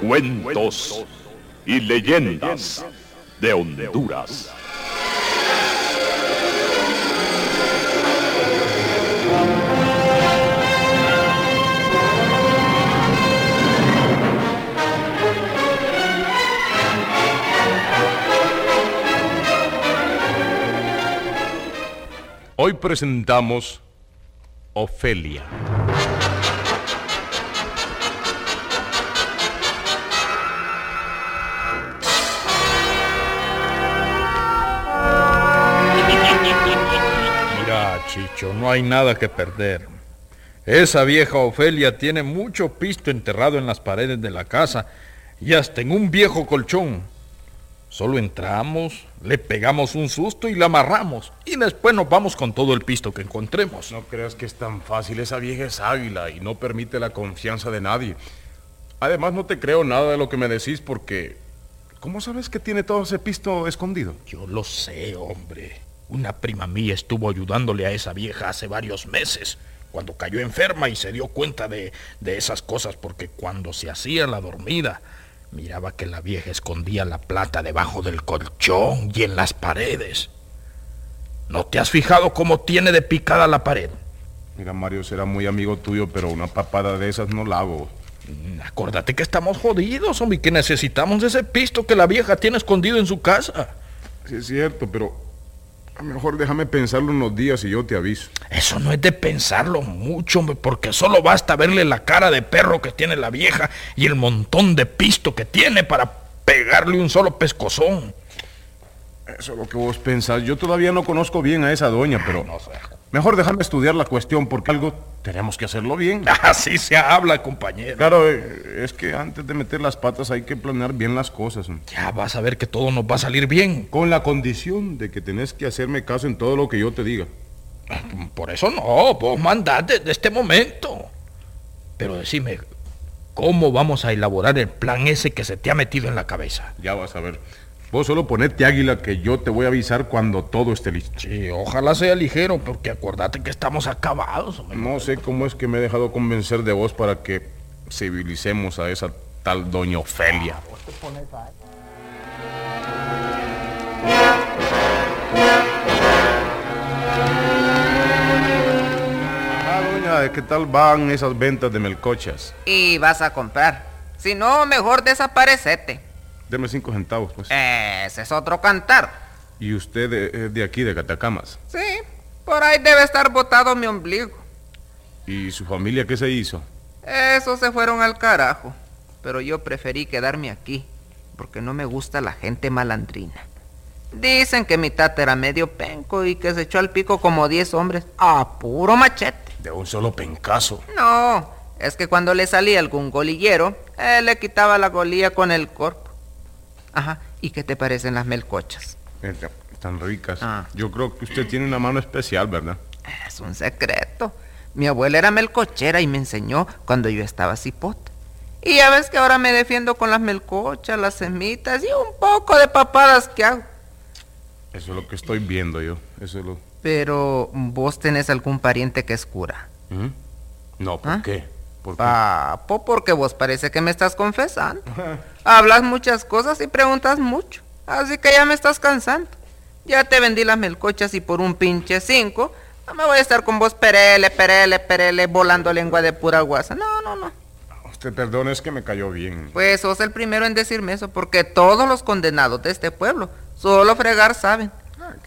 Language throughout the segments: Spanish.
Cuentos y leyendas de Honduras. Hoy presentamos Ofelia. Chicho, no hay nada que perder. Esa vieja Ofelia tiene mucho pisto enterrado en las paredes de la casa y hasta en un viejo colchón. Solo entramos, le pegamos un susto y la amarramos. Y después nos vamos con todo el pisto que encontremos. No creas que es tan fácil. Esa vieja es águila y no permite la confianza de nadie. Además, no te creo nada de lo que me decís porque... ¿Cómo sabes que tiene todo ese pisto escondido? Yo lo sé, hombre. Una prima mía estuvo ayudándole a esa vieja hace varios meses, cuando cayó enferma y se dio cuenta de, de esas cosas, porque cuando se hacía la dormida, miraba que la vieja escondía la plata debajo del colchón y en las paredes. ¿No te has fijado cómo tiene de picada la pared? Mira, Mario, será muy amigo tuyo, pero una papada de esas no la hago. Mm, Acuérdate que estamos jodidos, hombre, y que necesitamos ese pisto que la vieja tiene escondido en su casa. Sí, es cierto, pero a lo mejor déjame pensarlo unos días y yo te aviso. Eso no es de pensarlo mucho, porque solo basta verle la cara de perro que tiene la vieja y el montón de pisto que tiene para pegarle un solo pescozón. Eso es lo que vos pensás. Yo todavía no conozco bien a esa doña, pero No sé. mejor déjame estudiar la cuestión porque algo tenemos que hacerlo bien. Así se habla, compañero. Claro, eh, es que antes de meter las patas hay que planear bien las cosas. Ya vas a ver que todo nos va a salir bien. Con la condición de que tenés que hacerme caso en todo lo que yo te diga. Por eso no, vos mandás desde este momento. Pero decime, ¿cómo vamos a elaborar el plan ese que se te ha metido en la cabeza? Ya vas a ver. Vos solo ponete águila que yo te voy a avisar cuando todo esté listo. Sí, ojalá sea ligero, porque acuérdate que estamos acabados. hombre. No sé cómo es que me he dejado convencer de vos para que civilicemos a esa tal doña Ofelia. Ah, doña, ¿qué tal van esas ventas de melcochas? Y vas a comprar. Si no, mejor desaparecete. Deme cinco centavos, pues. Ese es otro cantar. Y usted eh, es de aquí, de Catacamas. Sí, por ahí debe estar botado mi ombligo. ¿Y su familia qué se hizo? Esos se fueron al carajo. Pero yo preferí quedarme aquí, porque no me gusta la gente malandrina. Dicen que mi tata era medio penco y que se echó al pico como 10 hombres a puro machete. De un solo pencazo. No, es que cuando le salía algún golillero, él le quitaba la golilla con el cuerpo. Ajá, ¿y qué te parecen las melcochas? Tan ricas. Ah. Yo creo que usted tiene una mano especial, ¿verdad? Es un secreto. Mi abuela era melcochera y me enseñó cuando yo estaba cipote. Y ya ves que ahora me defiendo con las melcochas, las semitas y un poco de papadas que hago. Eso es lo que estoy viendo yo. Eso es lo... Pero vos tenés algún pariente que es cura. ¿Mm? No, ¿por ¿Ah? qué? ¿Por qué? Papo, porque vos parece que me estás confesando. Hablas muchas cosas y preguntas mucho. Así que ya me estás cansando. Ya te vendí las melcochas y por un pinche cinco, no me voy a estar con vos perele, perele, perele, volando lengua de pura guasa. No, no, no. Usted perdone, es que me cayó bien. Pues sos el primero en decirme eso, porque todos los condenados de este pueblo solo fregar saben.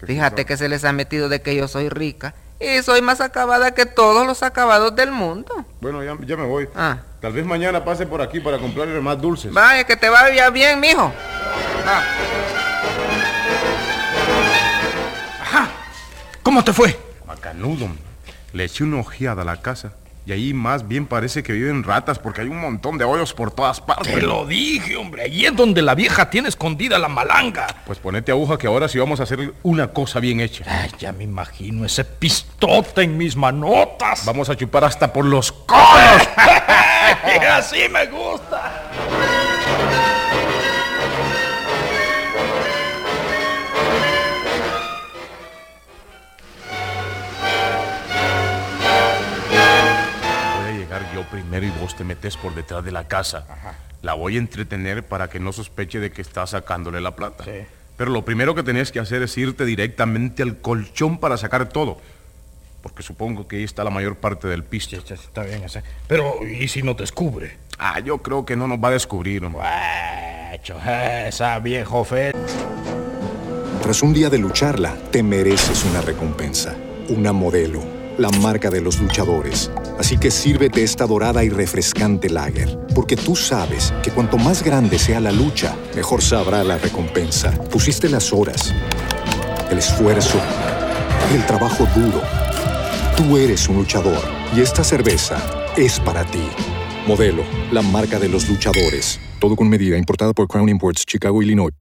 Fíjate cosa. que se les ha metido de que yo soy rica y soy más acabada que todos los acabados del mundo. Bueno, ya, ya me voy. Ah. Tal vez mañana pase por aquí para comprarle más dulces. Vaya, que te vaya bien, mijo. Ah, ¿Cómo te fue? Macanudo. Le eché una ojeada a la casa. Y ahí más bien parece que viven ratas porque hay un montón de hoyos por todas partes. Te lo dije, hombre. Ahí es donde la vieja tiene escondida la malanga. Pues ponete aguja que ahora sí vamos a hacer una cosa bien hecha. Ay, ya me imagino ese pistote en mis manotas. Vamos a chupar hasta por los codos. Así me gusta. Primero y vos te metes por detrás de la casa. La voy a entretener para que no sospeche de que estás sacándole la plata. Sí. Pero lo primero que tenés que hacer es irte directamente al colchón para sacar todo. Porque supongo que ahí está la mayor parte del pisto. Sí, sí, Está bien ese. Pero, ¿y si no descubre? Ah, yo creo que no nos va a descubrir. Guacho, esa viejo fe. Tras un día de lucharla, te mereces una recompensa, una modelo, la marca de los luchadores. Así que sírvete esta dorada y refrescante lager, porque tú sabes que cuanto más grande sea la lucha, mejor sabrá la recompensa. Pusiste las horas, el esfuerzo, el trabajo duro. Tú eres un luchador y esta cerveza es para ti. Modelo, la marca de los luchadores. Todo con medida, importada por Crown Imports, Chicago, Illinois.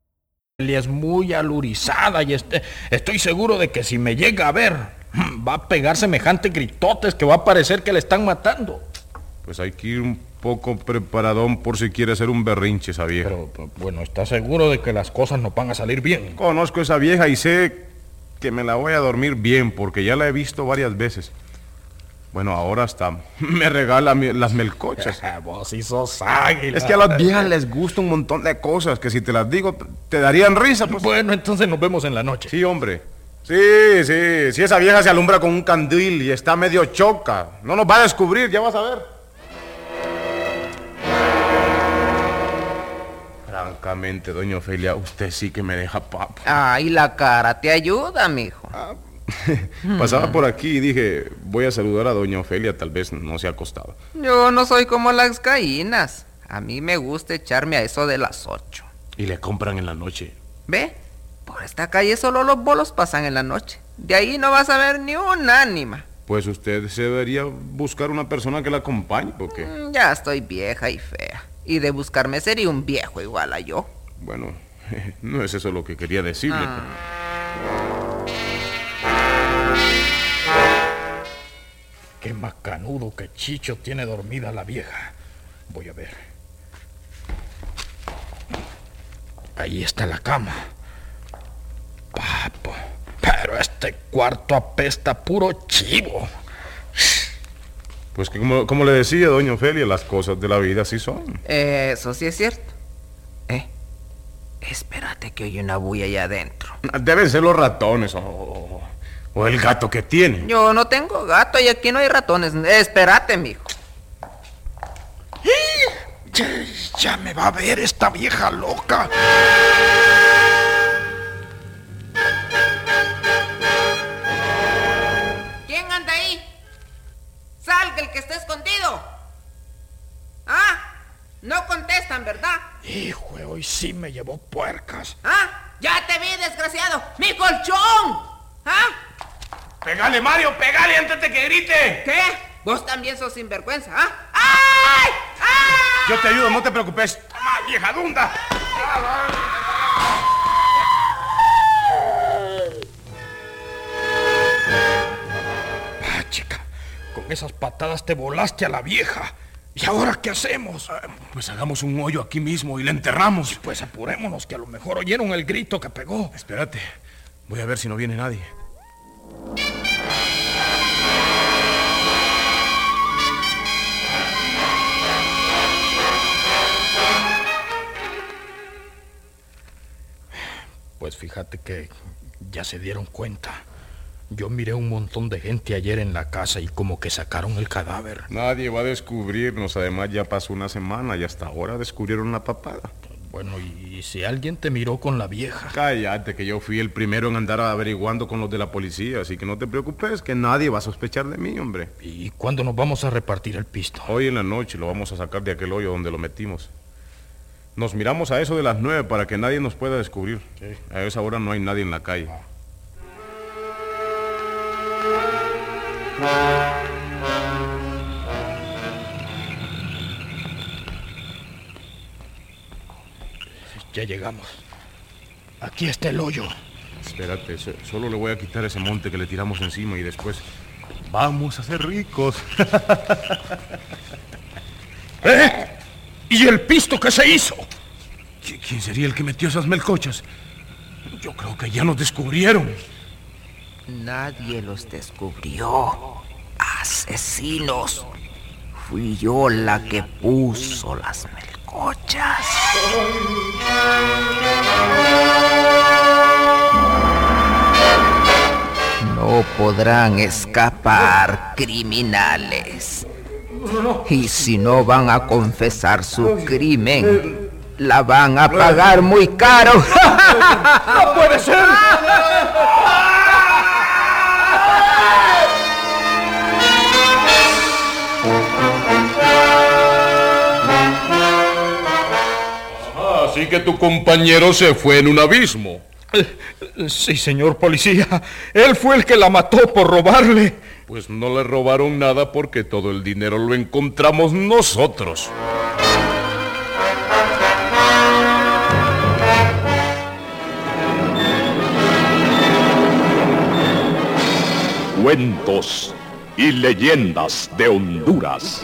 Es muy alurizada y este- estoy seguro de que si me llega a ver, va a pegar semejante gritotes que va a parecer que le están matando. Pues hay que ir un poco preparadón por si quiere hacer un berrinche esa vieja. Pero, bueno, ¿estás seguro de que las cosas no van a salir bien? Conozco esa vieja y sé que me la voy a dormir bien porque ya la he visto varias veces. Bueno, ahora hasta me regala mi- las melcochas. Vos sí sos águila. Es que a las viejas les gusta un montón de cosas que si te las digo te darían risa. Pues. Bueno, entonces nos vemos en la noche. Sí, hombre. Sí, sí. Si esa vieja se alumbra con un candil y está medio choca, no nos va a descubrir, ya vas a ver. Francamente, doña Ofelia, usted sí que me deja papa. Ay, la cara te ayuda, mijo. Pasaba por aquí y dije, voy a saludar a doña Ofelia, tal vez no se ha acostado. Yo no soy como las gallinas. A mí me gusta echarme a eso de las ocho. Y le compran en la noche. ¿Ve? Por esta calle solo los bolos pasan en la noche. De ahí no vas a ver ni un ánima. Pues usted se debería buscar una persona que la acompañe, porque, Mm, Ya estoy vieja y fea. Y de buscarme sería un viejo igual a yo. bueno, no es eso lo que quería decirle. Ah. Qué macanudo que Chicho tiene dormida la vieja. Voy a ver. Ahí está la cama. Pero este cuarto apesta puro chivo. Pues que como, como le decía doña Ofelia, las cosas de la vida así son. Eso sí es cierto. Eh, espérate que oye una bulla allá adentro. Deben ser los ratones o, o el gato que tiene. Yo no tengo gato y aquí no hay ratones. Espérate, mijo. Ya, ya me va a ver esta vieja loca. El que está escondido. Ah, no contestan, ¿verdad? Hijo, hoy sí me llevó puercas. Ah, ya te vi, desgraciado. ¡Mi colchón! ¿Ah? ¡Pegale, Mario! ¡Pegale antes de que grite! ¿Qué? Vos también sos sinvergüenza, ¿ah? ¡Ay! ¡Ay! Yo te ayudo, no te preocupes. ¡Toma, vieja dunda! Con esas patadas te volaste a la vieja. ¿Y ahora qué hacemos? Pues hagamos un hoyo aquí mismo y la enterramos. Pues apurémonos, que a lo mejor oyeron el grito que pegó. Espérate, voy a ver si no viene nadie. Pues fíjate que ya se dieron cuenta. Yo miré un montón de gente ayer en la casa y como que sacaron el cadáver. Nadie va a descubrirnos. Además, ya pasó una semana y hasta ahora descubrieron la papada. Bueno, y, si alguien te miró con la vieja. Cállate, que yo fui el primero en andar averiguando con los de la policía, así que no te preocupes, que nadie va a sospechar de mí, hombre. ¿Y cuándo nos vamos a repartir el pisto? Hoy en la noche lo vamos a sacar de aquel hoyo donde lo metimos. Nos miramos a eso de las nueve para que nadie nos pueda descubrir. A esa hora no hay nadie en la calle. Ya llegamos. Aquí está el hoyo. Espérate, solo le voy a quitar ese monte que le tiramos encima y después vamos a ser ricos. ¿Eh? ¿Y el pisto que se hizo? ¿Quién sería el que metió esas melcochas? Yo creo que ya nos descubrieron. Nadie los descubrió. Asesinos. Fui yo la que puso las melcochas. No podrán escapar criminales. Y si no van a confesar su crimen, la van a pagar muy caro. ¡No puede ser! Así que tu compañero se fue en un abismo. Sí, señor policía. Él fue el que la mató por robarle. Pues no le robaron nada porque todo el dinero lo encontramos nosotros. Cuentos y leyendas de Honduras.